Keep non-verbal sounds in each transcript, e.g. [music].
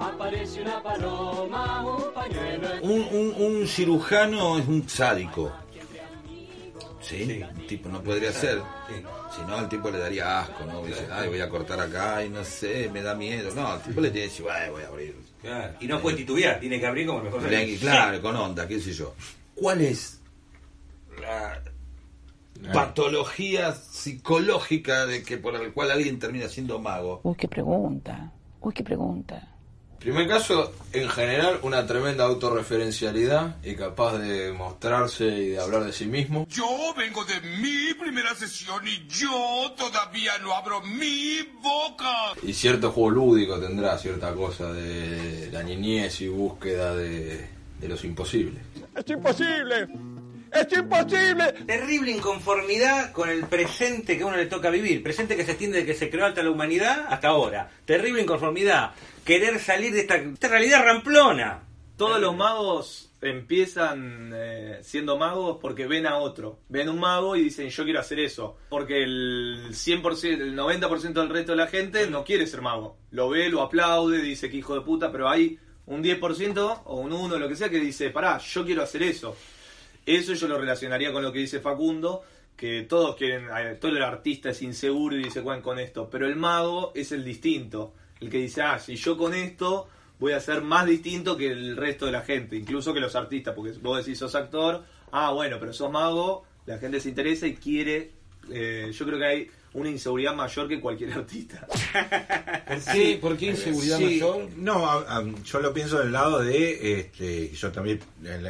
Aparece una paloma, un pañuelo. Un, cirujano es un sádico. Sí, un tipo no podría ser. Si no, al tipo le daría asco, ¿no? Dice, ay, voy a cortar acá y no sé, me da miedo. No, al tipo le tiene que decir, "Ay, voy a abrir. Claro. Y no puede titubear, tiene que abrir como el mejor le- Claro, con onda, qué sé yo. ¿Cuál es la patología psicológica de que por el cual alguien termina siendo mago? Uy, qué pregunta. Uy, qué pregunta. Primer caso, en general, una tremenda autorreferencialidad y capaz de mostrarse y de hablar de sí mismo. Yo vengo de mi primera sesión y yo todavía no abro mi boca. Y cierto juego lúdico tendrá cierta cosa de la niñez y búsqueda de, de los imposibles. ¡Es imposible! ¡Es imposible! Terrible inconformidad con el presente que a uno le toca vivir. Presente que se extiende desde que se creó hasta la humanidad hasta ahora. Terrible inconformidad. Querer salir de esta, esta realidad ramplona. Todos los magos empiezan eh, siendo magos porque ven a otro. Ven un mago y dicen yo quiero hacer eso. Porque el 100%, el 90% del resto de la gente no quiere ser mago. Lo ve, lo aplaude, dice que hijo de puta, pero hay un 10% o un 1, lo que sea, que dice, pará, yo quiero hacer eso. Eso yo lo relacionaría con lo que dice Facundo, que todos quieren, eh, todo el artista es inseguro y dice, "Juan, con esto, pero el mago es el distinto, el que dice, ah, si yo con esto voy a ser más distinto que el resto de la gente, incluso que los artistas, porque vos decís, sos actor, ah, bueno, pero sos mago, la gente se interesa y quiere, eh, yo creo que hay una inseguridad mayor que cualquier [laughs] artista. ¿Por qué, ¿Por qué inseguridad Sí, mayor? No, a- a- yo lo pienso del lado de, este, yo también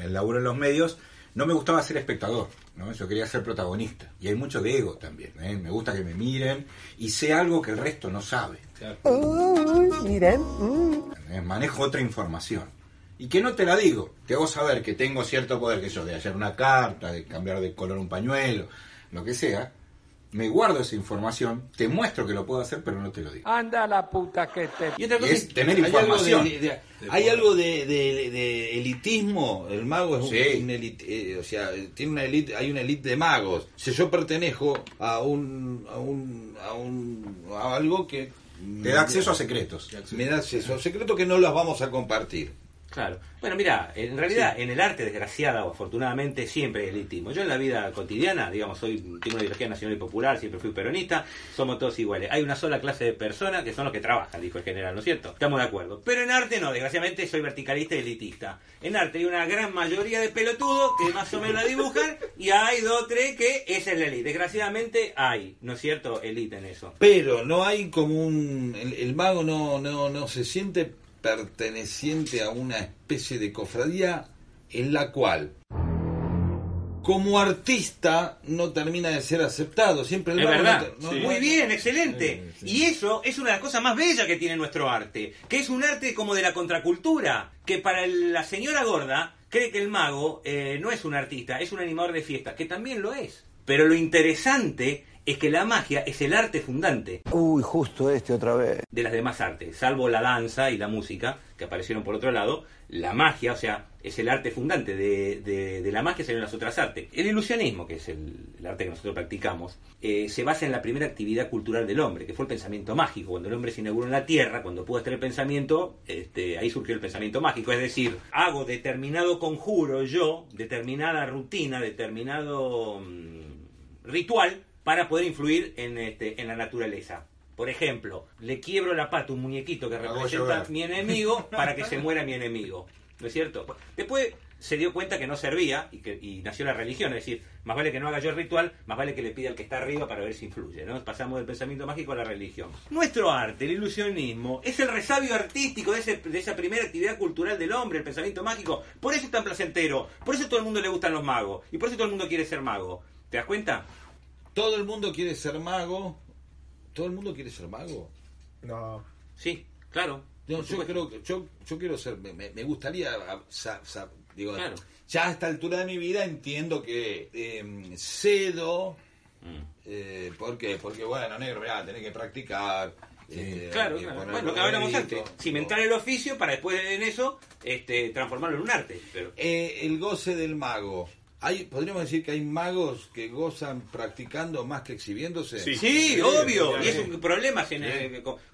laburo en los medios, no me gustaba ser espectador, ¿no? Yo quería ser protagonista. Y hay mucho de ego también, ¿eh? Me gusta que me miren y sé algo que el resto no sabe. miren. ¿eh? Manejo otra información. Y que no te la digo, te hago saber que tengo cierto poder, que yo, de hacer una carta, de cambiar de color un pañuelo, lo que sea. Me guardo esa información, te muestro que lo puedo hacer, pero no te lo digo. Anda la puta que te. Y otra Y cosa es tener ¿Hay algo información. de, de- hay algo de, de- de elitismo? El mago es un, Sí. un elit- eh, o sea, tiene una elite, hay una élite de magos. Si yo pertenezco a un, a un, a un, a algo que Te da acceso a secretos. me da acceso a secretos que no los vamos a compartir. Claro. Bueno, mira, en realidad, en el arte, desgraciada o afortunadamente, siempre hay elitismo. Yo en la vida cotidiana, digamos, soy, tengo una ideología nacional y popular, siempre fui peronista, somos todos iguales. Hay una sola clase de personas que son los que trabajan, dijo el general, ¿no es cierto? Estamos de acuerdo. Pero en arte no, desgraciadamente soy verticalista y elitista. En arte hay una gran mayoría de pelotudos que más o menos la dibujan y hay dos o tres que esa es la elite. Desgraciadamente hay, ¿no es cierto?, elite en eso. Pero no hay como un... El, el mago no, no, no se siente perteneciente a una especie de cofradía en la cual como artista no termina de ser aceptado. Siempre el Es verdad. no Muy bien, excelente. Y eso es una de las cosas más bellas que tiene nuestro arte, que es un arte como de la contracultura, que para la señora gorda cree que el mago eh, no es un artista, es un animador de fiesta, que también lo es. Pero lo interesante es que la magia es el arte fundante Uy, justo este otra vez. de las demás artes, salvo la danza y la música, que aparecieron por otro lado, la magia, o sea, es el arte fundante de, de- de la magia, salen las otras artes. El ilusionismo, que es el, el arte que nosotros practicamos, eh, se basa en la primera actividad cultural del hombre, que fue el pensamiento mágico. Cuando el hombre se inauguró en la Tierra, cuando pudo estar el pensamiento, este, ahí surgió el pensamiento mágico, es decir, hago determinado conjuro yo, determinada rutina, determinado mm, ritual, para poder influir en, este, en la naturaleza. Por ejemplo, le quiebro la pata a un muñequito que representa llover. mi enemigo para que se muera mi enemigo. ¿No es cierto? Después se dio cuenta que no servía y, que, y nació la religión. Es decir, más vale que no haga yo el ritual, más vale que le pida al que está arriba para ver si influye. ¿no? Pasamos del pensamiento mágico a la religión. Nuestro arte, el ilusionismo, es el resabio artístico de, ese- de esa primera actividad cultural del hombre, el pensamiento mágico. Por eso es tan placentero. Por eso a todo el mundo le gustan los magos. Y por eso todo el mundo quiere ser mago. ¿Te das cuenta? Todo el mundo quiere ser mago. ¿Todo el mundo quiere ser mago? No. Sí, claro. No, yo creo que yo, yo quiero ser, me, me gustaría, sa- sa- digo, Claro. ya a esta altura de mi vida entiendo que eh, cedo, Mm. eh, ¿por qué? Porque bueno, negro, mirá, tenés que practicar, Claro, hay que claro. poner bueno, lo que hablamos antes, cimentar el oficio para después en eso este, transformarlo en un arte. Pero Eh, el goce del mago. Hay, podríamos decir que hay magos que gozan practicando más que exhibiéndose. Sí. Sí, obvio. sí, Y es un problema.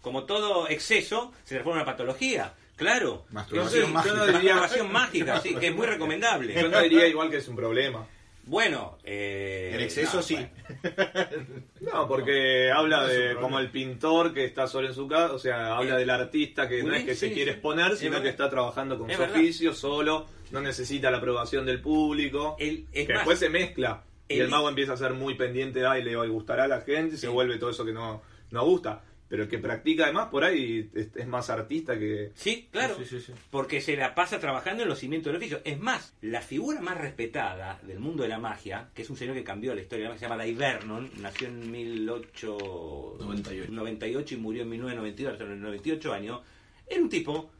como todo exceso, se transforma en una patología. Claro. Masturbación yo mágica. no diría- Masturbación mágica, sí, que es muy recomendable. Yo no diría igual que es un problema. Bueno, eh, En exceso no, sí. bueno. [laughs] No, porque habla No de como el pintor que está solo en su casa, o sea, habla Eh, del artista que no es que se sí, quiere exponer, sino verdad. que está trabajando con Es su verdad. oficio solo, no necesita la aprobación del público, El- es que más, después se mezcla y el- mago empieza a ser muy pendiente de, ay, le gustará a la gente y se vuelve todo eso que no, no gusta. Pero el que practica además por ahí es, es más artista que... Sí, claro. Sí, sí, sí. Porque se la pasa trabajando en los cimientos del oficio. Es más, la figura más respetada del mundo de la magia, que es un señor que cambió la historia de la magia, se llama Dave Vernon, nació en 1898 y murió en 1992, a los 98 años, era un tipo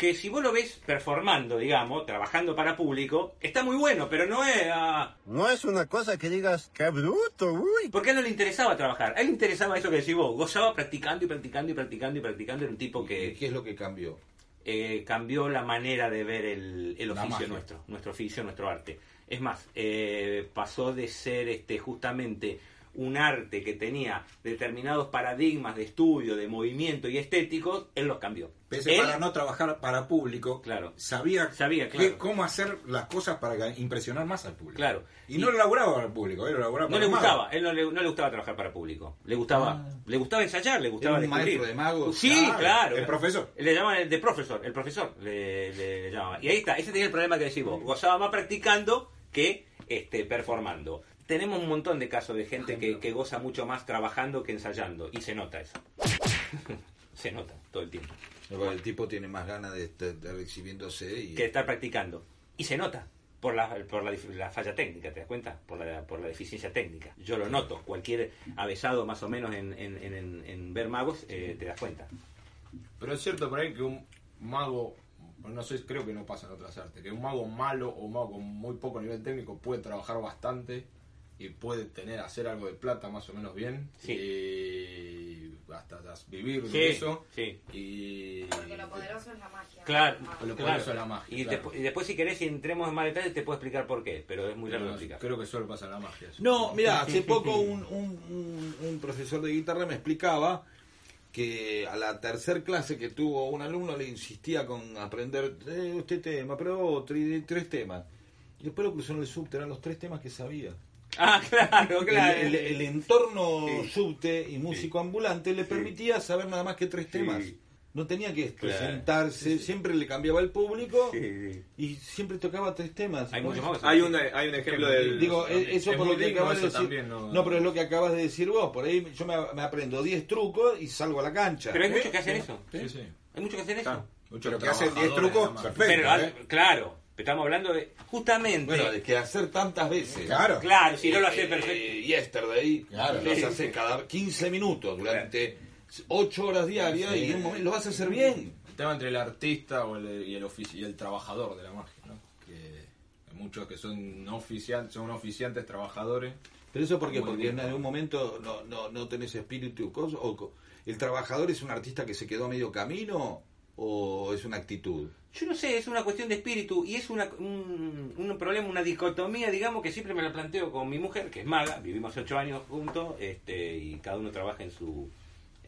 que si vos lo ves performando, digamos, trabajando para público, está muy bueno, pero no es... ah, No es una cosa que digas, qué bruto, uy. porque a él no le interesaba trabajar, a él le interesaba eso que decís vos, gozaba practicando y practicando y practicando y practicando, era un tipo ¿Y que ¿Qué es lo que cambió? eh, cambió la manera de ver el, oficio nuestro, nuestro oficio, nuestro arte. Es más, eh, pasó de ser este justamente un arte que tenía determinados paradigmas de estudio, de movimiento y estéticos, él los cambió. Pese Él- para no trabajar para público, Claro. sabía, Sabía, claro. cómo hacer las cosas para impresionar más al público. Claro. Y, no lo laburaba para el público, él lo laburaba no para le mago. gustaba, él no le, no le gustaba trabajar para público. Le gustaba, le gustaba ensayar, le gustaba Era un descubrir. maestro de magos. Sí, Claro, claro. el profesor. Le llamaban el de profesor, el profesor le, le- le llamaban. Y ahí está, ese tenía el problema que decís vos. Gozaba más practicando que este, performando. Tenemos un montón de casos de gente que, que goza mucho más trabajando que ensayando. Y se nota eso. [laughs] se nota todo el tiempo. El tipo tiene más ganas de estar de exhibiéndose y Que estar practicando. Y se nota. Por la, por la, dif- la falla técnica, ¿te das cuenta? Por la, por la deficiencia técnica. Yo lo noto. Cualquier avesado más o menos en, en, en- en ver magos, eh, te das cuenta. Pero es cierto por ahí que un mago, no sé, creo que no pasa en otras artes, que un mago malo o un mago con muy poco nivel técnico puede trabajar bastante y puede tener, hacer algo de plata más o menos bien Sí. y hasta das- vivir Sí, de eso. sí. Y Porque lo poderoso es la magia. Claro, Ah, Lo claro. poderoso de la magia, Y, claro. despu- y después, si querés, si entremos en más detalles, te puedo explicar por qué, pero es muy largo explicar. creo que solo pasa en la magia. eso. No, mira, [laughs] hace poco un, un- un- un profesor de guitarra me explicaba que a la tercer clase que tuvo un alumno le insistía con aprender eh, este tema, pero tri- tres temas. Y después lo cruzó en el subte, eran los tres temas que sabía. Ah, claro, [laughs] claro. El, el- el entorno Sí. subte y músico ambulante le permitía saber nada más que tres Sí. temas. No tenía que Claro. presentarse, siempre le cambiaba el público y siempre tocaba tres temas. Hay ¿no? muchos magos. Hay un, hay un ejemplo del... Digo, eh, eso Es por lo que acabas de decir. también, no, no- pero es lo que acabas de decir vos. Por ahí yo me, me aprendo 10 trucos y salgo a la cancha. Pero hay muchos que hacen eso. Sí, sí. Hay muchos que hacen eso. Claro. Muchos Pero que hacen 10 trabajadores trucos, perfecto. Pero, ¿eh? claro, estamos hablando de. Justamente. Bueno, de que hacer tantas veces. Claro. claro, si no lo Eh, hace eh, perfecto. yesterday, Claro. lo vas a hacer cada 15 minutos durante 8 horas diarias y en un momento lo vas a hacer bien. El tema entre el artista o el, y, el ofici- y el trabajador de la magia, ¿no? Que hay muchos que son no oficiantes, son oficiantes, trabajadores. Pero eso porque Muy porque bien. en algún momento no, no, no tenés espíritu o el trabajador es un artista que se quedó a medio camino o es una actitud. Yo no sé, es una cuestión de espíritu y es una, un, un problema, una dicotomía, digamos, que siempre me la planteo con mi mujer, que es maga, vivimos ocho años juntos este, y cada uno trabaja en su,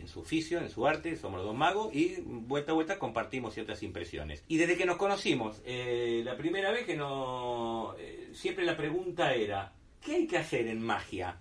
en su oficio, en su arte, somos los dos magos y vuelta a vuelta compartimos ciertas impresiones. Y desde que nos conocimos, eh, la primera vez que no, eh, siempre la pregunta era, ¿qué hay que hacer en magia?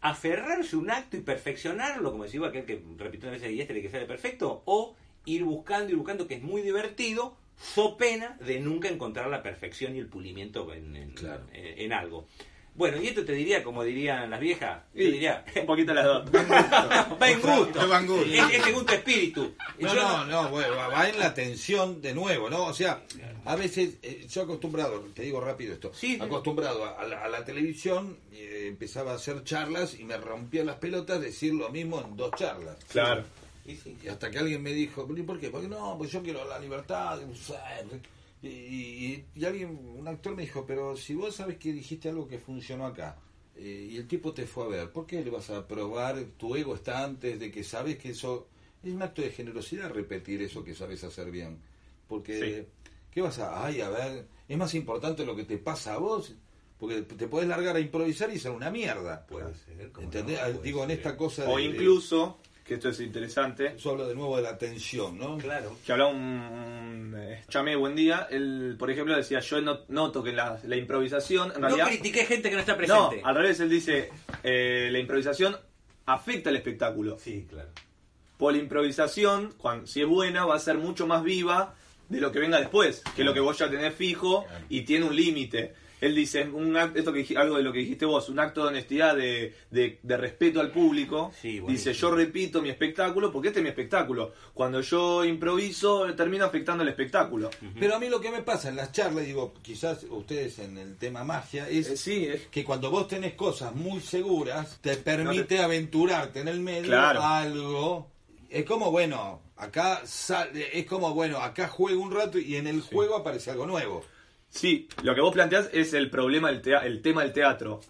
aferrarse a un acto y perfeccionarlo, como decía aquel que repitió una vez y este que sale perfecto, o ir buscando y buscando, que es muy divertido, so pena de nunca encontrar la perfección y el pulimiento en, en- Claro. en- en algo. Bueno, y esto te diría, como dirían las viejas, Y diría, un poquito las dos. [laughs] va en gusto, [laughs] Va en gusto. es, es según tu espíritu. No, Yo no, no, bueno, va- va en la tensión de nuevo, ¿no? O sea, a veces, eh, yo acostumbrado, te digo rápido esto, Sí, sí. acostumbrado a, a la, a la televisión, eh, empezaba a hacer charlas y me rompía las pelotas decir lo mismo en dos charlas. Claro. Y sí. Y hasta que alguien me dijo, ¿y por qué? Porque no, pues yo quiero la libertad. Y, y- y alguien, un actor me dijo, pero si vos sabes que dijiste algo que funcionó acá, eh, y el tipo te fue a ver, ¿por qué le vas a probar? Tu ego está antes de que sabes que eso es un acto de generosidad repetir eso que sabes hacer bien. Porque, ¿qué vas a...? Ay, a ver, es más importante lo que te pasa a vos, porque te podés largar a improvisar y ser una mierda. Puede ser. Digo, en esta cosa O de- incluso, que esto es interesante, Yo hablo de nuevo de la tensión, ¿no? Claro. que hablaba un, un eh, Chame buen día, él, por ejemplo, decía, yo no- noto que la, la improvisación, en No realidad... critiqué gente que no está no, presente. al revés, él dice, eh, la improvisación afecta al espectáculo. Sí, claro. Por la improvisación, cuando, si es buena, va a ser mucho más viva de lo que venga después, que lo que vos ya tenés fijo y tiene un límite. Él dice, un act- esto que algo de lo que dijiste vos, un acto de honestidad, de, de- de respeto al público. Sí, dice, yo repito mi espectáculo porque este es mi espectáculo. Cuando yo improviso, termina afectando el espectáculo. Pero a mí lo que me pasa en las charlas, digo, quizás ustedes en el tema magia, es Eh, sí, es que cuando vos tenés cosas muy seguras, te permite aventurarte en el medio Claro. algo. Es como, bueno, acá sale, es como, bueno, acá juego un rato y en el juego aparece algo nuevo. Sí, lo que vos planteás es el problema, del tea- el tema del teatro.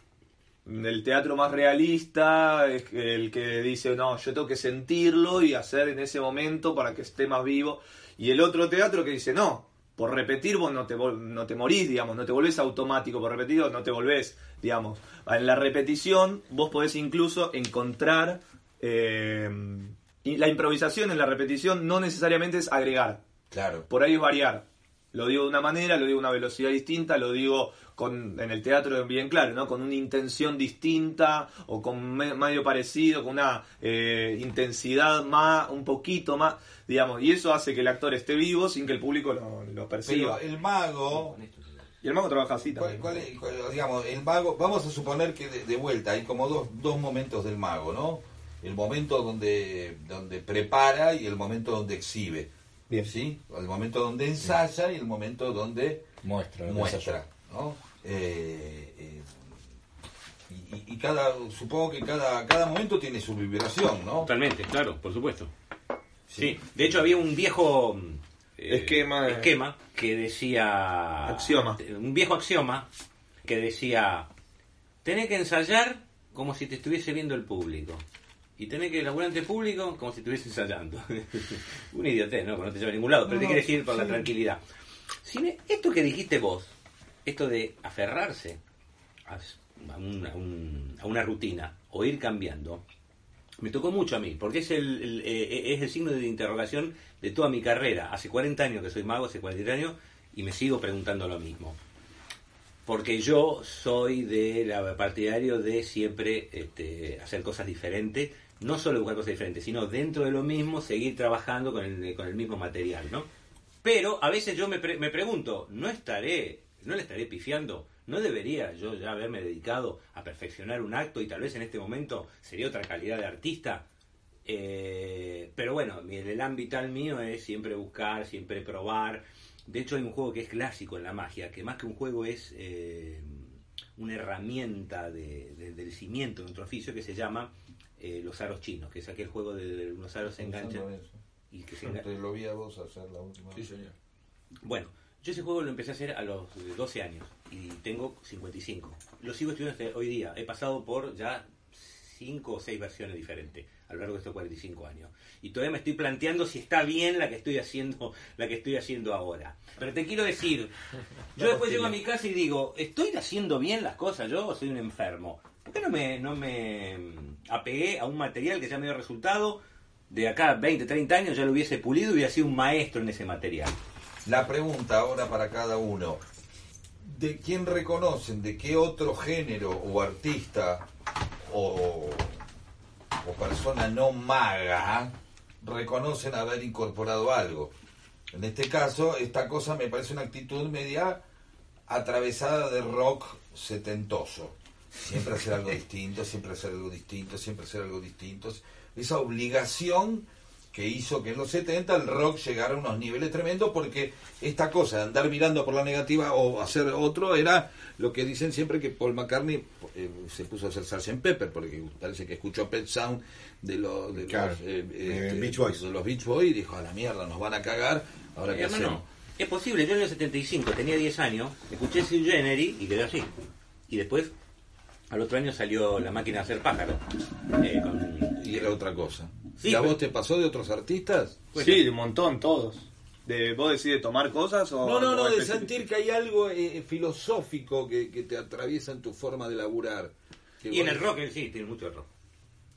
El teatro más realista, es el que dice, no, yo tengo que sentirlo y hacer en ese momento para que esté más vivo. Y el otro teatro que dice, no, por repetir vos no te, no te morís, digamos, no te volvés automático, por repetir no te volvés, digamos. En la repetición vos podés incluso encontrar... eh, y la improvisación en la repetición no necesariamente es agregar, Claro. por ahí es variar. Lo digo de una manera, lo digo a una velocidad distinta, lo digo con, en el teatro bien claro, ¿no? Con una intención distinta o con me- medio parecido, con una eh, intensidad más, un poquito más, digamos, y eso hace que el actor esté vivo sin que el público lo, lo perciba. Pero el mago, Y el mago trabaja así ¿Cuál- también. cuál es- cuál- digamos, el mago, vamos a suponer que de, de vuelta hay como dos, dos momentos del mago, ¿no? El momento donde, donde prepara y el momento donde exhibe. Bien. ¿Sí? El momento donde ensaya y el momento donde Muestra. muestra. ¿no? Eh, eh, y, cada, supongo que cada, cada momento tiene su vibración, ¿no? Totalmente, claro, por supuesto. Sí, de hecho había un viejo eh, Esquema, esquema que decía Axioma. un viejo axioma que decía tenés que ensayar como si te estuviese viendo el público y tenés que laburar ante público como si estuviese ensayando. [laughs] un idiotez, ¿no? Que no te lleva a ningún lado, pero No, te quieres ir por la tranquilidad. Si me- esto que dijiste vos, esto de aferrarse a, a un- a un- a una rutina o ir cambiando, me tocó mucho a mí, porque es el, el- eh, es el signo de interrogación de toda mi carrera. Hace 40 años que soy mago, hace 40 años, y me sigo preguntando lo mismo. Porque yo soy de la partidario de siempre este, hacer cosas diferentes, no solo buscar cosas diferentes, sino dentro de lo mismo seguir trabajando con el, con el mismo material, ¿no? Pero a veces yo me, pre- me pregunto, ¿no estaré, no le estaré pifiando? ¿No debería yo ya haberme dedicado a perfeccionar un acto y tal vez en este momento sería otra calidad de artista? Eh, pero bueno, mi- el ámbito mío es siempre buscar, siempre probar. De hecho hay un juego que es clásico en la magia, que más que un juego es eh, una herramienta de- de- del cimiento de nuestro oficio que se llama eh, los aros chinos, que es aquel juego de, de unos aros se enganchan y que se engan- Te lo vi a vos hacer la última Sí, señor. bueno, yo ese juego lo empecé a hacer a los eh, 12 años y tengo 55. Lo sigo estudiando hasta hoy día. He pasado por ya 5 o 6 versiones diferentes a lo largo de estos 45 años. Y todavía me estoy planteando si está bien la que estoy haciendo, [laughs] la que estoy haciendo ahora. Pero te quiero decir, [laughs] yo después llego a mi casa y digo, ¿estoy haciendo bien las cosas yo o soy un enfermo? ¿Por qué no me, no me mm, apegué a un material que ya me dio resultado? De acá a 20, 30 años ya lo hubiese pulido y hubiera sido un maestro en ese material. La pregunta ahora para cada uno. ¿De quién reconocen, de qué otro género o artista o, o persona no maga reconocen haber incorporado algo? En este caso, esta cosa me parece una actitud media atravesada de rock setentoso. Siempre hacer algo [laughs] distinto, siempre hacer algo distinto, siempre hacer algo distinto. Esa obligación que hizo que en los 70 el rock llegara a unos niveles tremendos porque esta cosa de andar mirando por la negativa o hacer otro era lo que dicen siempre que Paul McCartney eh, se puso a hacer Sgt. Pepper porque parece que escuchó Pet Sound de, los de, Claro, los, eh, eh, este, Beach Boys. de los Beach Boys y dijo a la mierda nos van a cagar ahora Eh, qué hermano, hacemos es posible, yo en el 75 tenía 10 años, escuché Sui Generis y quedé así. Y después, al otro año salió La máquina de hacer pájaros. eh, con- y era otra cosa Sí, ¿Y a vos te pasó de otros artistas? sí, de un montón, todos. De, ¿Vos decís de tomar cosas o.? No, no, no, de sentir que hay algo eh, filosófico que, que te atraviesa en tu forma de laburar. Que Y en el rock, sí, tiene mucho de rock.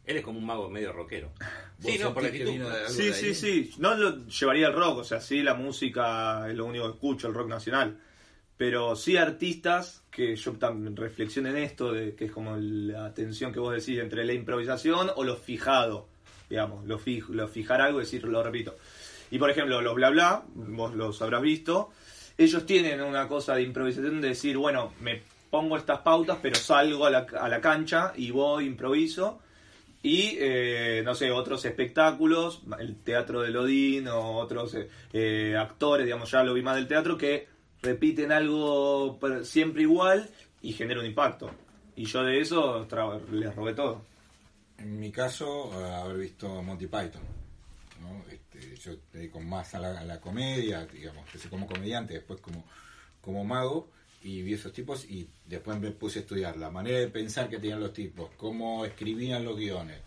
Él es como un mago medio rockero. ¿Vos Sí, no, por la actitud. Sí, sí, ahí? sí. No lo llevaría al rock, o sea, sí, la música es lo único que escucho, el rock nacional. Pero sí artistas que yo también reflexiono en esto, de que es como la tensión que vos decís entre la improvisación o lo fijado, digamos, lo, fij- lo fijar algo y decir, lo repito. Y por ejemplo, los bla bla, vos los habrás visto, ellos tienen una cosa de improvisación de decir, bueno, me pongo estas pautas, pero salgo a la, a la cancha y voy, improviso. Y, eh, no sé, otros espectáculos, el teatro de Lodín o otros eh, eh, actores, digamos, ya lo vi más del teatro, que repiten algo siempre igual y genera un impacto. Y yo de eso les robé todo. En mi caso, eh, haber visto Monty Python. ¿no? Este, yo me dedico más a la, a la comedia, digamos, empecé como comediante, después como, como mago, y vi esos tipos y después me puse a estudiar la manera de pensar que tenían los tipos, cómo escribían los guiones.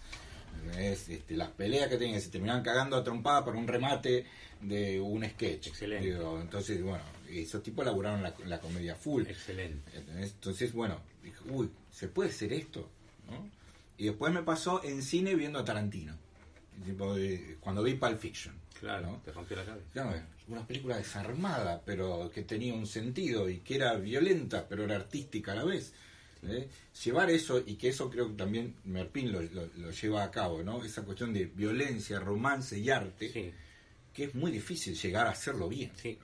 Este, las peleas que tenían, se terminaban cagando a trompada por un remate de un sketch. Excelente. Digo, entonces, bueno, esos tipos laburaron la, la comedia full. Excelente. Entonces, bueno, dije, uy, ¿se puede hacer esto? ¿no? Y después me pasó en cine viendo a Tarantino. Tipo, eh, cuando vi Pulp Fiction. Claro, ¿no? te rompió la cabeza. Claro, una película desarmada, pero que tenía un sentido y que era violenta, pero era artística a la vez. ¿eh? Llevar eso, y que eso creo que también Merpin lo, lo- lo lleva a cabo, ¿no? Esa cuestión de violencia, romance y arte, Sí, que es muy difícil llegar a hacerlo bien. sí.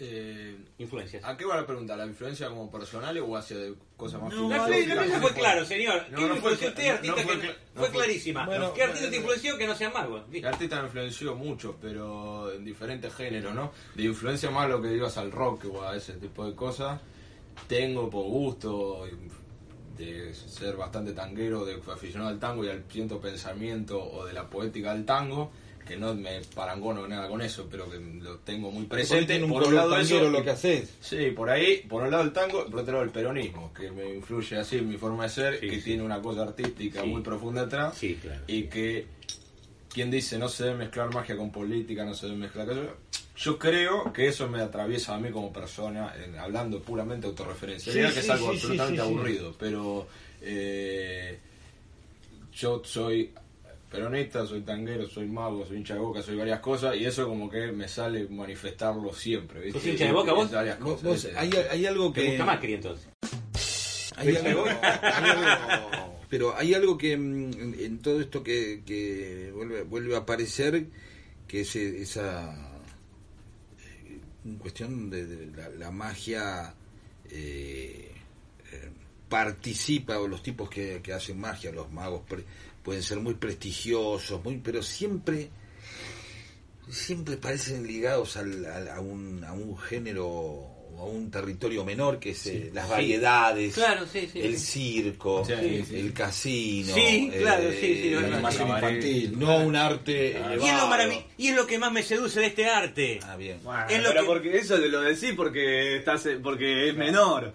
Eh, Influencias. ¿A qué va la pregunta? ¿La influencia como personal o hacia de cosas más La filosóficas? pregunta fue claro, señor. No, ¿Qué no influenció usted, no artista? fue que- cla- no fue fue- clarísima. Bueno, ¿Qué artista bueno, te influenció que no sea mago? El artista me influenció mucho, pero en diferentes géneros, ¿no? De influencia más lo que digas al rock o a ese tipo de cosas. Tengo por gusto de ser bastante tanguero, de aficionado al tango y al ciento pensamiento o de la poética del tango, que no me parangono nada con eso, pero que lo tengo muy presente. tiene un Por un lado eso, lo que haces. Sí, por ahí, por un lado el tango, por otro lado el peronismo, que me influye así en mi forma de ser, Sí, que sí. tiene una cosa artística Sí. muy profunda atrás, Sí, claro. y que quien dice no se debe mezclar magia con política, no se debe mezclar... aquello, Yo creo que eso me atraviesa a mí como persona, en- hablando puramente Sí, que es algo absolutamente aburrido, pero eh, yo soy peronista, soy tanguero, soy mago, soy hincha de boca, soy varias cosas, y eso como que me sale manifestarlo siempre. ¿viste? ¿Sos hincha de Boca, vos? Varias Vos- cosas, vos- ese- hay, hay algo ¿Te que... gusta Macri entonces? Hay algo, hay algo- pero hay algo que mm, en, en todo esto que, que vuelve, vuelve a aparecer, que es eh, esa eh, cuestión de, de la, la magia eh, eh, participa, o los tipos que, que hacen magia, los magos, pre- pueden ser muy prestigiosos, muy pero siempre siempre parecen ligados al- al- a, un, a un género o a un territorio menor que es eh, las Sí. variedades, Claro, sí, sí, el sí. circo, Sí, sí. el casino, Sí, claro, eh, sí, sí, La no, animación infantil. no un arte Y es, lo y es lo que más me seduce de este arte. Ah, bien. Bueno, Es lo pero que- porque eso te lo decís porque estás porque es menor.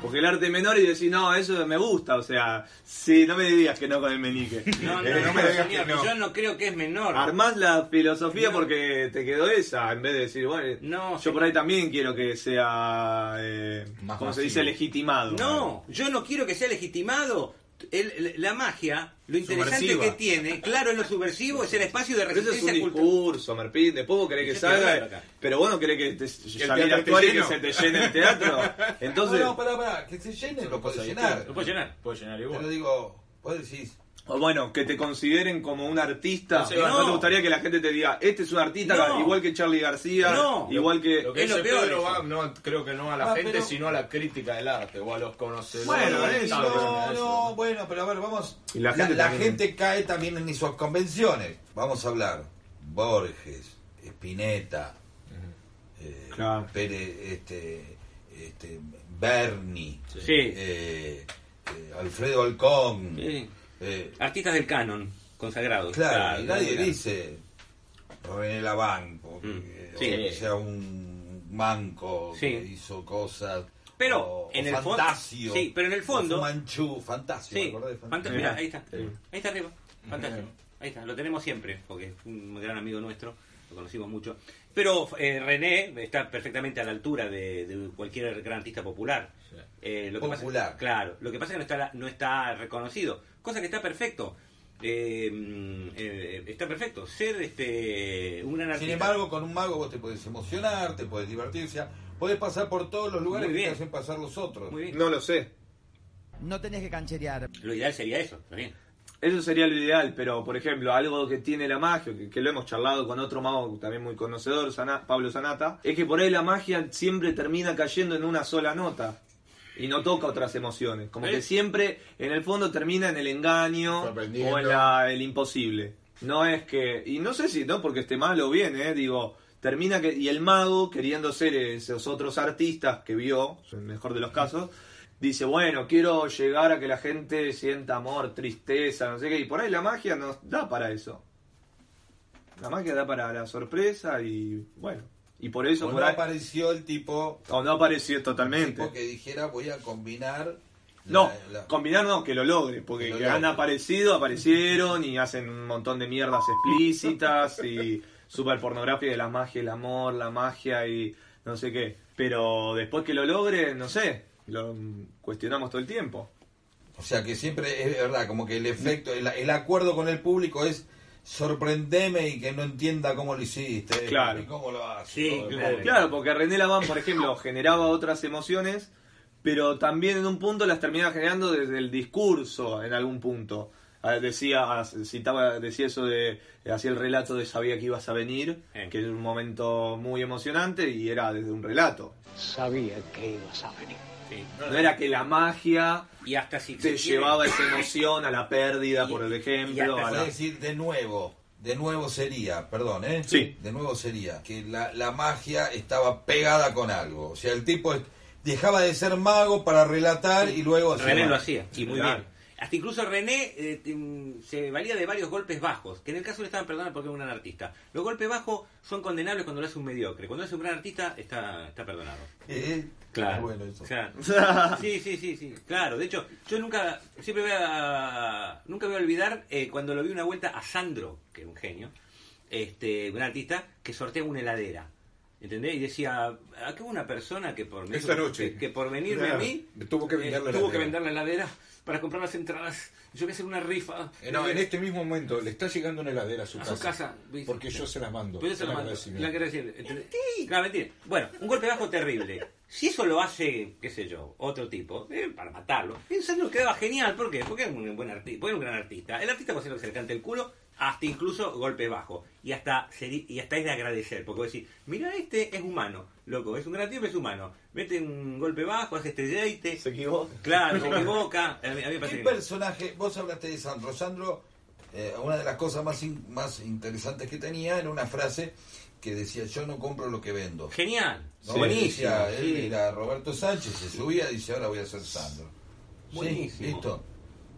Porque el arte es menor y decís, no, eso me gusta. O sea, sí, no me digas que no con el menique. [laughs] No, no, Eh, no, me [laughs] digas señor, que no. yo no creo que es menor. Armás la filosofía No. porque te quedó esa, en vez de decir, bueno, No, yo por ahí también quiero que sea, eh, Más como se dice, legitimado. No, yo no quiero que sea legitimado. El- el- la magia, lo interesante Subversiva. que tiene, claro, es lo subversivo, es el espacio de Pero eso es un resistencia cultural. discurso, Merpín. Después vos querés que salga, pero vos no querés que te, salir a teatro actuar y que se te llene el teatro. [laughs] Entonces, no, no, pará, pará, que se llene, lo puede llenar. Lo puedo llenar. Puede llenar Pero igual. digo, vos decís, o bueno, que te consideren como un artista. No sé, ¿No, no. te gustaría que la gente te diga, este es un artista No. igual que Charlie García? No. Igual que... Lo que Es lo peor Pedro eso. va, no, creo que no a la Ah, gente, pero- sino a la crítica del arte o a los conocedores. Bueno, eso, no, eso. no, bueno, pero a ver, vamos. Y la gente la también. gente cae también en sus convenciones. Vamos a hablar. Borges, Spinetta, eh, Claro. Pérez, este, este, Berni, Sí. eh, eh, Alfredo Alcón. Sí. Eh, Artistas del canon, consagrados. claro, y nadie claro. dice René Laván, porque, Mm, sí. o que sea un manco Sí. que hizo cosas. Pero, o- en o el fondo- Fantasio, sí, pero en el fondo- Manchú, Fantasio, Sí, de Fantasio. mirá, ahí está. Ahí está arriba. Fantástico. [laughs] Ahí está, lo tenemos siempre, porque es un gran amigo nuestro, lo conocimos mucho. Pero eh, René está perfectamente a la altura de, de cualquier gran artista popular. Eh, lo que pasa- Popular. claro, lo que pasa es que no está, no está reconocido, cosa que está perfecto. Eh, mm, eh, está perfecto, ser este un gran artista. Sin embargo, con un mago vos te podés emocionar, te podés divertir, o sea, podés pasar por todos los lugares que te hacen pasar los otros. Muy bien. No lo sé. No tenés que cancherear. Lo ideal sería eso, está bien. Eso sería lo ideal, pero por ejemplo, algo que tiene la magia, que, que lo hemos charlado con otro mago también muy conocedor, Sana- Pablo Sanata, es que por ahí la magia siempre termina cayendo en una sola nota y no toca otras emociones. Como ¿Eh? que siempre, en el fondo, termina en el engaño o en la- el imposible. No es que, y no sé si no porque esté mal o bien, eh, digo, termina que, y el mago, queriendo ser esos otros artistas que vio, en el mejor de los casos, dice, bueno, quiero llegar a que la gente sienta amor, tristeza, no sé qué, y por ahí la magia nos da para eso. La magia da para la sorpresa y bueno, y por eso O por no ahí- apareció el tipo, o no apareció totalmente. tipo que dijera voy a combinar. No, la- la- combinar no, que lo logre, porque Que lo que logre. han aparecido, aparecieron y hacen un montón de mierdas explícitas y super pornografía de la magia, el amor, la magia y no sé qué. Pero después que lo logre, no sé, lo cuestionamos todo el tiempo. O sea que siempre es verdad, como que el efecto, el, el acuerdo con el público es sorprendeme y que no entienda cómo lo hiciste. Claro. Y cómo lo haces. Sí, claro. porque René Laván, por ejemplo, [laughs] generaba otras emociones, pero también en un punto las terminaba generando desde el discurso, en algún punto. Ah, Decía, citaba, decía eso de, hacía el relato de sabía que ibas a venir, Eh. que es un momento muy emocionante y era desde un relato. Sabía que ibas a venir. Sí. No era que la magia Y hasta si te quiere- llevaba esa emoción a la pérdida, Y- por el ejemplo. a la- decir, de nuevo, de nuevo sería, perdón, ¿eh? Sí. De nuevo sería que la, la magia estaba pegada con algo. O sea, el tipo dejaba de ser mago para relatar y luego... René lo hacía, y muy Claro. bien. Hasta incluso René eh, mm, se valía de varios golpes bajos, que en el caso le estaban perdonados porque era un gran artista. Los golpes bajos son condenables cuando lo hace un mediocre. Cuando lo hace un gran artista, está, está perdonado. Eh, Claro. Bueno, eso. Claro. [laughs] Sí, sí, sí, sí. Claro. De hecho, yo nunca, siempre voy a, nunca voy a olvidar eh, cuando lo vi una vuelta a Sandro, que era un genio, este, un artista, que sortea una heladera. ¿Entendés? Y decía, acá hubo una persona que por, Esta noche. que, que por venirme a mí Tuvo que eh, vender la tuvo que heladera. vender la heladera para comprar las entradas. Yo voy a hacer una rifa. Eh, no, en este mismo momento le está llegando una heladera a su A casa. su casa, ¿viste? Porque yo se las mando. Pues yo se lo mando. La quiero decir, ¿entendés? Claro, mentira. Bueno, un golpe bajo terrible. Si eso lo hace, qué sé yo, otro tipo, eh, para matarlo, en serio quedaba genial. ¿Por qué? Porque era un buen artista, porque era un gran artista. El artista puede hacer lo que se le cante el culo, hasta incluso golpe bajo. Y hasta y hasta es de agradecer, porque vos decís, mira, este es humano, loco, es un gran tipo, es humano. Mete un golpe bajo, hace estrellite. Se equivoca. Claro, se [laughs] equivoca. A mí, a mí me parece ¿Qué bien. personaje? Vos hablaste de Sandro. Sandro, eh, una de las cosas más, in- más interesantes que tenía era una frase que decía, yo no compro lo que vendo. Genial, ¿no? buenísimo. Decía, él sí. era Roberto Sánchez, se subía y dice, ahora voy a ser Sandro. Buenísimo. Sí, listo.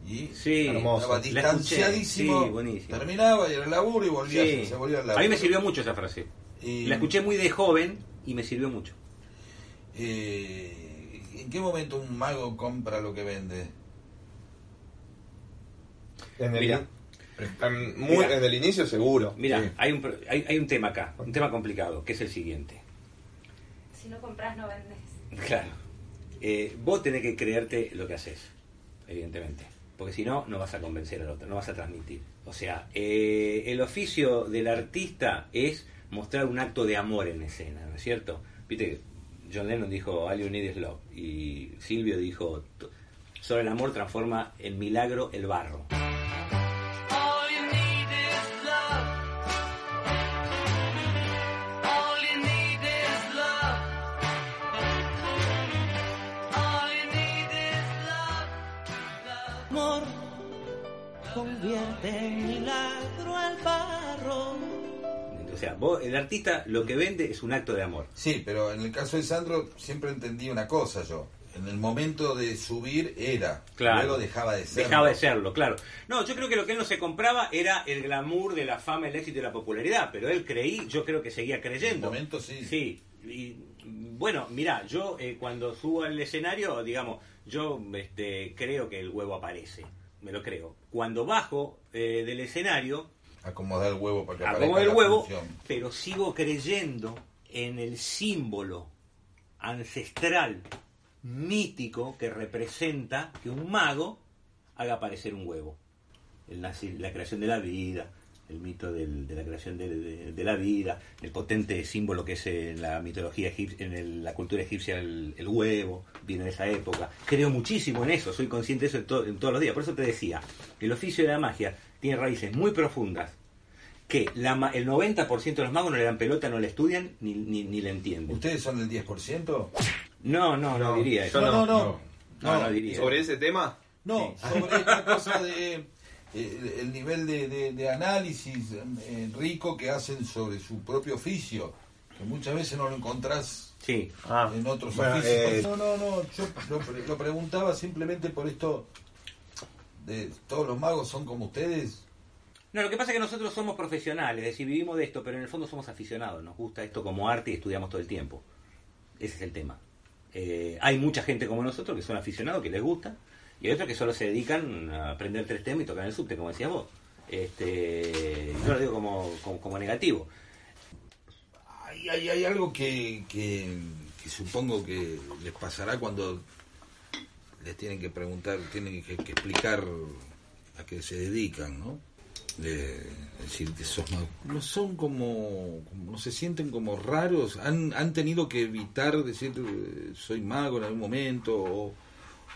Y Sí, Hermoso. estaba La escuché, distanciadísimo, sí, buenísimo. terminaba y era el laburo y volvía, Sí. se volvía al laburo. A mí me sirvió mucho esa frase. Y, La escuché muy de joven y me sirvió mucho. eh, ¿En qué momento un mago compra lo que vende? En el, Mira. en, muy- Mira. en el inicio seguro. Mira, Sí. hay, un, pro- hay, hay un tema acá, un tema complicado, que es el siguiente. Si no compras, no vendes. Claro. Eh, vos tenés que creerte lo que haces, evidentemente. Porque si no, no vas a convencer al otro, no vas a transmitir. O sea, eh, el oficio del artista es mostrar un acto de amor en escena, ¿no es cierto? Viste, John Lennon dijo, All you need is love. Y Silvio dijo, "T- solo el amor transforma en milagro el barro. Convierte en milagro al barro. O sea, vos, el artista lo que vende es un acto de amor. Sí, pero en el caso de Sandro siempre entendí una cosa yo. En el momento de subir era, Claro. luego dejaba de ser. Dejaba de serlo, claro. No, yo creo que lo que él no se compraba era el glamour de la fama, el éxito y la popularidad, pero él creí, yo creo que seguía creyendo. En un momento sí. Sí, y bueno, mira, yo eh, cuando subo al escenario, digamos, yo este, creo que el huevo aparece. Me lo creo. Cuando bajo eh, del escenario, Acomodar el huevo para que aparezca el la huevo, función. pero sigo creyendo en el símbolo ancestral, mítico, que representa que un mago haga aparecer un huevo. Naci- la creación de la vida, el mito del- de la creación de, de- de la vida, el potente símbolo que es en la mitología egipcia, en el- la cultura egipcia el, el huevo, viene de esa época. Creo muchísimo en eso, soy consciente de eso en, to- en todos los días. Por eso te decía, el oficio de la magia tiene raíces muy profundas que la ma- el 90% de los magos no le dan pelota, no le estudian ni, ni, ni le entienden. ¿Ustedes son del 10%? No, no, no, diría eso. No, no, no. No, no diría. ¿Sobre ese tema? No, sobre esta cosa de eh, el nivel de, de- de análisis eh, rico que hacen sobre su propio oficio, que muchas veces no lo encontrás Sí. en otros Bueno, oficios. eh, no, no, no, yo lo preguntaba simplemente por esto de todos los magos son como ustedes. No, lo que pasa es que nosotros somos profesionales, es decir, vivimos de esto, pero en el fondo somos aficionados, nos gusta esto como arte y estudiamos todo el tiempo. Ese es el tema. Eh, hay mucha gente como nosotros que son aficionados, que les gusta, y hay otros que solo se dedican a aprender tres temas y tocar el subte, como decías vos. Este, yo lo digo como, como, negativo. Hay, hay, algo que, que, supongo que les pasará cuando les tienen que preguntar, tienen que, explicar a qué se dedican, ¿no? De decir que sos. No son como, no se sienten como raros, han, han tenido que evitar decir eh, soy mago en algún momento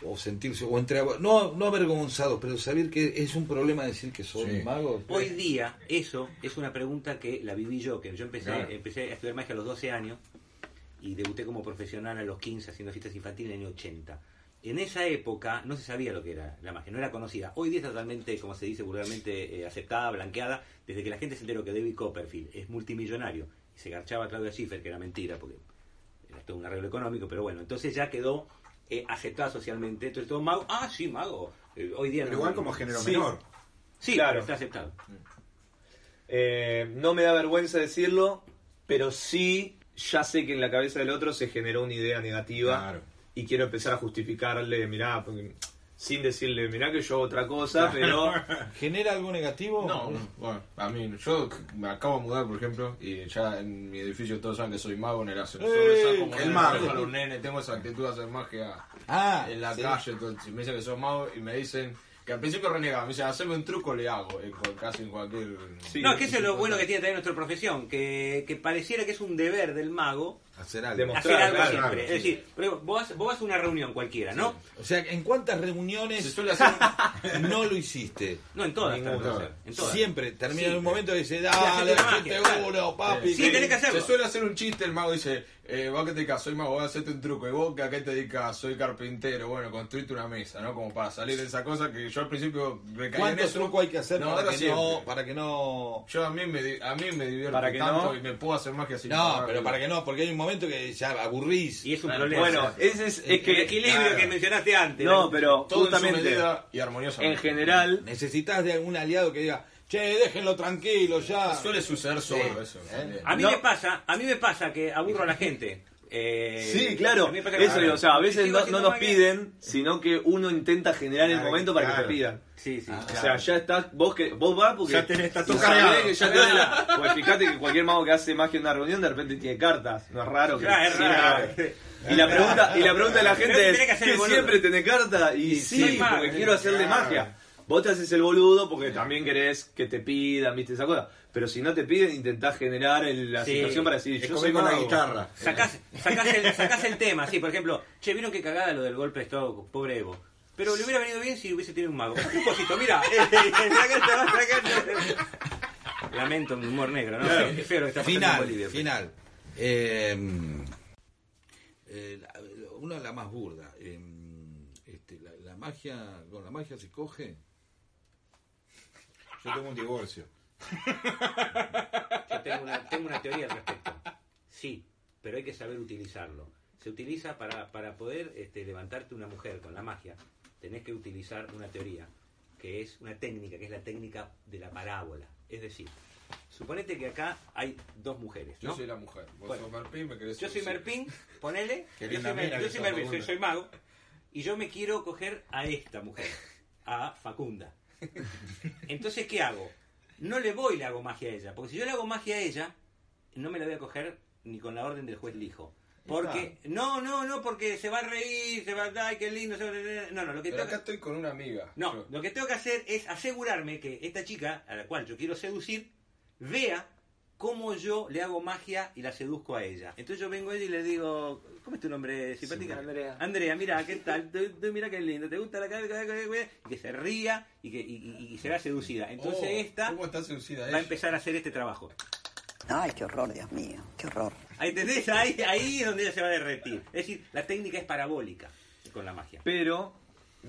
o sentirse, o entre, no, no avergonzados, pero saber que es un problema decir que soy Sí. mago. Hoy día, eso es una pregunta que la viví yo, que yo empecé, Claro. empecé a estudiar magia a los 12 años y debuté como profesional a los 15 haciendo fiestas infantiles en el año 80. En esa época no se sabía lo que era la magia, no era conocida. Hoy día es totalmente, como se dice vulgarmente, eh, aceptada, blanqueada, desde que la gente se enteró que David Copperfield es multimillonario y se garchaba a Claudia Schiffer, que era mentira, porque era todo un arreglo económico, pero bueno, entonces ya quedó eh, aceptada socialmente. Entonces todo mago, ah, sí, mago. Eh, hoy día Pero no- igual como género Sí. menor. Sí, Claro. pero está aceptado. Eh, no me da vergüenza decirlo, pero sí ya sé que en la cabeza del otro se generó una idea negativa Claro. y quiero empezar a justificarle, mirá, porque- sin decirle, mirá que yo hago otra cosa, pero... [laughs] ¿Genera algo negativo? No, bueno, a mí, yo me acabo de mudar, por ejemplo, y ya en mi edificio todos saben que soy mago en el ascensor. El mago. a los nenes, tengo esa actitud de hacer magia Ah, en la sí. calle. Entonces, me dicen que soy mago y me dicen que al principio renegaban. Me dicen, haceme un truco, le hago. En casi en cualquier. no, es que eso es lo bueno que tiene también nuestra profesión, que, que pareciera que es un deber del mago Hacer algo. Demostrar. hacer algo claro, siempre. claro, es decir, vos, vas- vos vas a una reunión cualquiera, ¿no? O sea, ¿en cuántas Se reuniones suele hacer. [laughs] no lo hiciste? No, en todas. Que en todas. Siempre termina en Sí. un momento y dice, dale, claro. uno, papi. Sí, que- tenés que hacerlo. Se suele hacer un chiste, el mago dice, eh, vos que te dedicas, soy mago, voy a hacerte un truco. Y vos que a qué te dedicas, soy carpintero. Bueno, construirte una mesa, ¿no? Como para salir de esa cosa que yo al principio recaí en ¿Cuántos eso. trucos hay que hacer No, para, ahora que siempre. no, para que no... Yo a mí me, a mí me divierto Para que tanto no. y me puedo hacer magia sin No, pagar. pero para que no, porque hay un momento que ya aburrís. Y es un Bueno, problema. ese es, es el equilibrio claro. que mencionaste antes. No, pero Todo en su justamente, medida y armoniosamente. en general, Necesitas de algún aliado que diga, che, déjenlo tranquilo ya. Suele suceder solo eso. ¿Eh? A mí No. me pasa, a mí me pasa que aburro a la gente. Eh, Sí, claro. Eso o sea, a veces no, no nos piden, sino que uno intenta generar el momento para que te pidan. Sí, sí. O sea, ya estás, vos que vos vas porque Ya tenés, que ya tenés la- pues fíjate que cualquier mago que hace magia en una reunión de repente tiene cartas, no es raro que Claro, es raro. Y la pregunta y la pregunta de la gente es que siempre tenés carta y sí, porque quiero hacerle magia. Vos te haces el boludo porque también querés que te pidan, viste esa cosa. Pero si no te piden, intentás generar el- la Sí. situación para decir, Es yo como soy ir con la mago. guitarra. Sacás, sacás, el, sacás el tema, sí, por ejemplo, che, vieron qué cagada lo del golpe de estado, pobre Evo. Pero le hubiera venido bien si hubiese tenido un mago. Un cosito, mira. [laughs] Lamento un humor negro, ¿no? Es feo lo que está pasando en Final, Bolivia. final. Eh, eh, la- una de las más burda. eh, este, la, la magia, con la magia se coge. Yo tengo un divorcio. Yo tengo una, tengo una teoría al respecto. Sí, pero hay que saber utilizarlo. Se utiliza para, para poder este, levantarte una mujer con la magia. Tenés que utilizar una teoría, que es una técnica, que es la técnica de la parábola. Es decir, suponete que acá hay dos mujeres. Yo ¿no? soy la mujer. Vos Bueno. sos Merpín, me querés Yo soy. Merpín, ponele. [laughs] Yo soy, Mer- yo soy Merpín, soy, soy mago. Y yo me quiero coger a esta mujer. a Facunda. Entonces, ¿qué hago? No le voy y le hago magia a ella, porque si yo le hago magia a ella, no me la voy a coger ni con la orden del juez Lijo. Porque, no, no, no, porque se va a reír, se va a, ay, qué lindo, se va a... No, no, lo que Pero tengo acá estoy con una amiga. no, Yo- lo que tengo que hacer es asegurarme que esta chica, a la cual yo quiero seducir, vea cómo yo le hago magia y la seduzco a ella. Entonces yo vengo a ella y le digo, ¿cómo es tu nombre simpática? Andrea. Andrea, mira, ¿qué tal? Tú- tú mira qué lindo, ¿te gusta la cara? Y que se ría y que y, y- y será seducida. Entonces Oh, esta ¿Cómo está seducida va a empezar a hacer este trabajo. Ay, qué horror, Dios mío, qué horror. Ahí ¿Entendés? Ahí, ahí es donde ella se va a derretir. Es decir, la técnica es parabólica con la magia. Pero,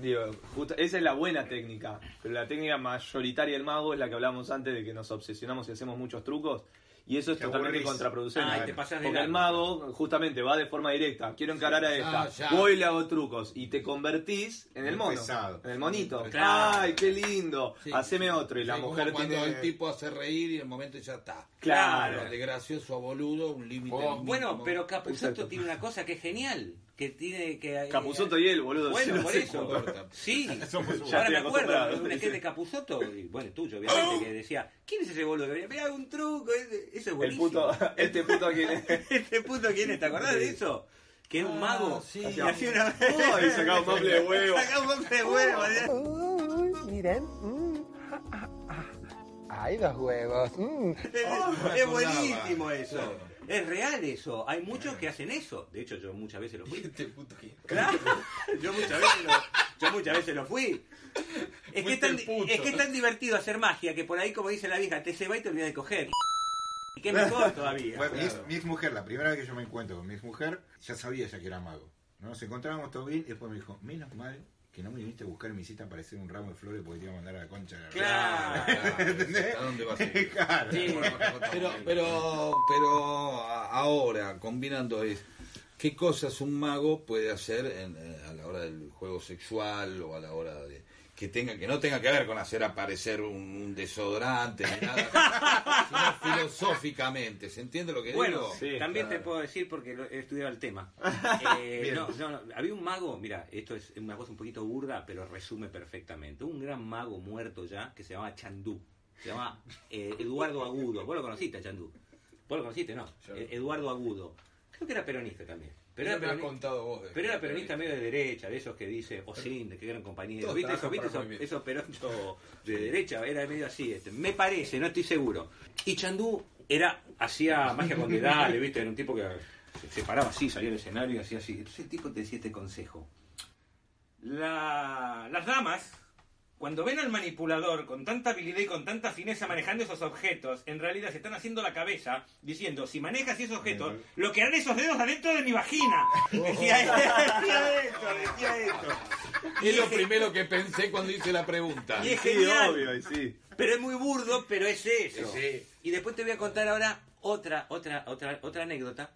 digo, esa es la buena técnica. Pero la técnica mayoritaria del mago es la que hablamos antes de que nos obsesionamos y hacemos muchos trucos. Y eso es Te totalmente aburrís. contraproducente. Ay, te pasas de Porque el largo. mago justamente va de forma directa. Quiero encarar a esta. Ah, ya. Voy y le hago trucos. Y te convertís en el Muy mono. pesado. En el monito. Claro. Ay, qué lindo. Sí. Haceme otro. Y la Sí, como mujer cuando tiene... el tipo hace reír y en el momento ya está. Claro. De gracioso a boludo, un límite. Oh, mínimo. Bueno, pero Capuzotto Exacto. tiene una cosa que es genial, que tiene que... Capuzotto y él, boludo. Bueno, por eso. corta. [laughs] Sí, [laughs] Somos uno. Ya ahora me estoy acuerdo acostumbrado. de un sketch de Capuzotto, y bueno, tuyo, obviamente, que decía, ¿quién es ese boludo? Que venía, "Mira, un truco, ese, ese es El buenísimo. puto, [laughs] este puto aquí. [laughs] este puto, ¿quién es? ¿Te acordás de eso? Que era un mago. sí. Y hacía una... Ay, [laughs] sacaba un maple de huevo. Sacaba un maple de huevo. miren. Hay dos huevos. Es, es buenísimo eso. Es real eso. Hay muchos que hacen eso. De hecho, yo muchas veces lo fui. Este puto que- Claro, yo muchas veces lo, yo muchas veces lo fui. Es que, es tan, el es que es tan divertido hacer magia que por ahí, como dice la vieja, te se va y te olvidas de coger. Y qué mejor todavía. Bueno, mi, ex, mi exmujer, la primera vez que yo me encuentro con mi exmujer, ya sabía ella que era mago. ¿no? Nos encontrábamos todo bien y después me dijo, menos mal que no me viniste a buscar mi cita para hacer un ramo de flores porque te iba a mandar a la concha. la Claro. [laughs] ¿Entendés? ¿A dónde vas a ir? Claro. Sí. Pero, pero, pero ahora, combinando es, ¿qué cosas un mago puede hacer en, eh, a la hora del juego sexual o a la hora de que tenga que no tenga que ver con hacer aparecer un, un desodorante ni nada, [laughs] sino filosóficamente, ¿se entiende lo que Bueno, digo? Sí, también claro. te puedo decir porque lo- he estudiado el tema. [laughs] Eh, no, no, no, había un mago, mira, esto es una cosa un poquito burda, pero resume perfectamente. Un gran mago muerto ya que se llamaba Chandú. Se llama eh, Eduardo Agudo. Vos lo conociste Chandú. Vos lo conociste, ¿no? Yo. Eduardo Agudo. Creo que era peronista también. Pero era, me has peroni- contado vos. de- pero era peronista medio de derecha, de esos que dice, o sin, de que eran compañeros. ¿Viste, eso, ¿viste esos, peronchos de derecha? Era medio así. Este. Me parece, no estoy seguro. Y Chandú era, hacía magia con dedales, ¿viste? Era un tipo que se, se paraba así, salía del escenario y hacía así. Entonces el tipo te decía este consejo. La- las damas, cuando ven al manipulador con tanta habilidad y con tanta fineza manejando esos objetos, en realidad se están haciendo la cabeza diciendo, si manejas esos objetos, lo que harán esos dedos adentro de mi vagina. [laughs] Decía, decía eso, decía [laughs] eso. Es lo primero que pensé cuando hice la pregunta. Y es Sí, genial. obvio, y sí. Pero es muy burdo, pero es eso. Sí. Y después te voy a contar ahora otra, otra, otra, otra anécdota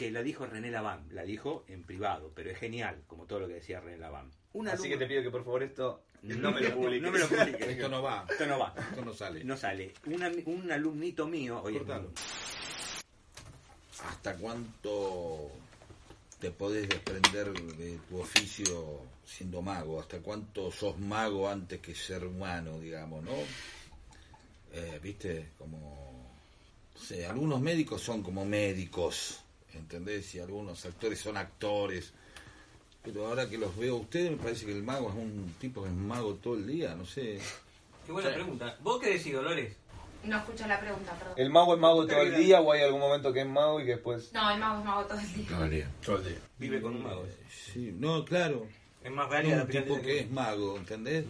que la dijo René Laván. La dijo en privado, pero es genial, como todo lo que decía René Laván. Un Así que te pido que por favor esto no, me lo publiques. [laughs] No me lo publiques. [laughs] Esto no va. Esto no va. Esto no sale. No sale. Un, alumnito mío, oye. ¿Hasta cuánto te podés desprender de tu oficio siendo mago? ¿Hasta cuánto sos mago antes que ser humano, digamos, no? Eh, ¿Viste? Como... algunos médicos son como médicos, ¿entendés? Y algunos actores son actores. Pero ahora que los veo a ustedes, me parece que el mago es un tipo que es mago todo el día, no sé. Qué buena pregunta. ¿Vos qué decís, Dolores? No escucho la pregunta, perdón. ¿El mago es mago todo el día o hay algún momento que es mago y que después... No, el mago es mago todo el día. Todo el día. Todo el día. Vive con un mago. Sí, no, claro. Es más la un tipo que es mago, ¿entendés?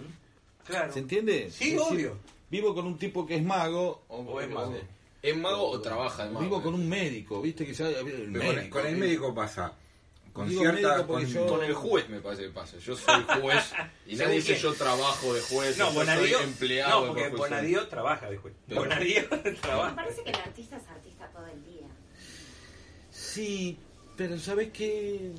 Claro. ¿Se entiende? Sí, Es decir, obvio. Vivo con un tipo que es mago o, O es mago. ¿Es mago o trabaja de mago? Vivo con un médico, ¿viste? Que ya, el con, médico, con el médico pasa. Con cierta. con- yo- Con el juez me parece que pasa. Yo soy juez y [laughs] nadie dice yo trabajo de juez, No, yo soy Bonadío, empleado no, de porque profesión. Bonadío trabaja de juez. Pero- Bonadío [laughs] Me trabaja. parece que el artista es artista todo el día. Sí, pero ¿sabes qué?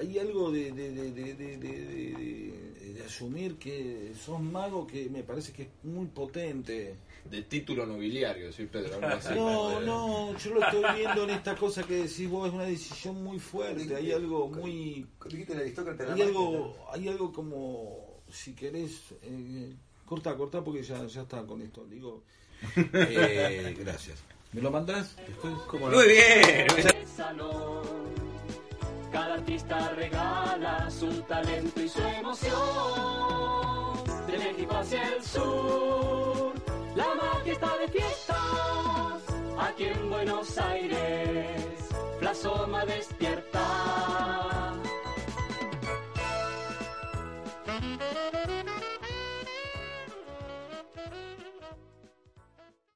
Hay algo de, de, de, de, de, de- de- de asumir que sos mago que me parece que es muy potente. De título nobiliario, soy Pedro. algo así, No, de- no, yo lo estoy viendo en esta cosa que decís vos, es una decisión muy fuerte, hay algo muy... Dijiste el aristócrata de la Hay algo, hay algo como si querés, eh, corta, corta porque ya, ya está con esto. Digo, [laughs] eh, gracias. ¿Me lo mandás después? Muy bien. Cada artista regala su talento y su emoción. Del México hacia el sur, la magia está de fiestas. Aquí en Buenos Aires, Plazoma despierta.